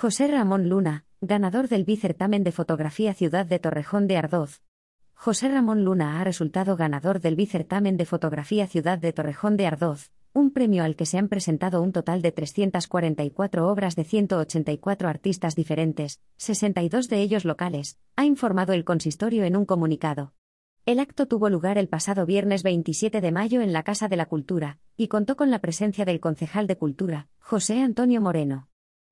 José Ramón Luna, ganador del bicertamen de fotografía Ciudad de Torrejón de Ardoz. José Ramón Luna ha resultado ganador del bicertamen de fotografía Ciudad de Torrejón de Ardoz, un premio al que se han presentado un total de 344 obras de 184 artistas diferentes, 62 de ellos locales, ha informado el consistorio en un comunicado. El acto tuvo lugar el pasado viernes 27 de mayo en la Casa de la Cultura, y contó con la presencia del concejal de Cultura, José Antonio Moreno.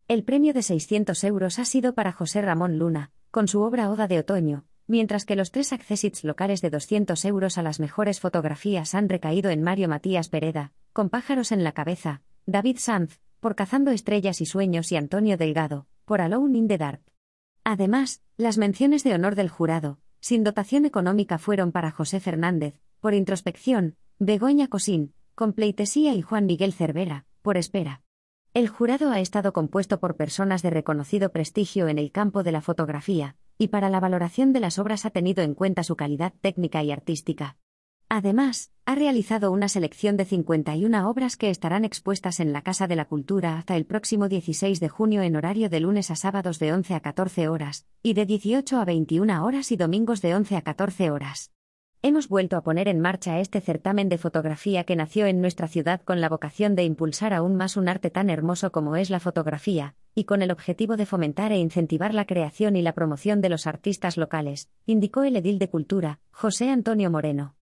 El premio de 600 euros ha sido para José Ramón Luna, con su obra Oda de Otoño, mientras que los tres accesits locales de 200 euros a las mejores fotografías han recaído en Mario Matías Pereda, con pájaros en la cabeza, David Sanz, por Cazando Estrellas y Sueños y Antonio Delgado, por Alone in the Dark. Además, las menciones de honor del jurado, sin dotación económica fueron para José Fernández, por Introspección, Begoña Cosín, con Pleitesía y Juan Miguel Cervera, por Espera. El jurado ha estado compuesto por personas de reconocido prestigio en el campo de la fotografía, y para la valoración de las obras ha tenido en cuenta su calidad técnica y artística. Además, ha realizado una selección de 51 obras que estarán expuestas en la Casa de la Cultura hasta el próximo 16 de junio en horario de lunes a sábados de 11 a 14 horas, y de 18 a 21 horas y domingos de 11 a 14 horas. Hemos vuelto a poner en marcha este certamen de fotografía que nació en nuestra ciudad con la vocación de impulsar aún más un arte tan hermoso como es la fotografía, y con el objetivo de fomentar e incentivar la creación y la promoción de los artistas locales, indicó el edil de Cultura, José Antonio Moreno.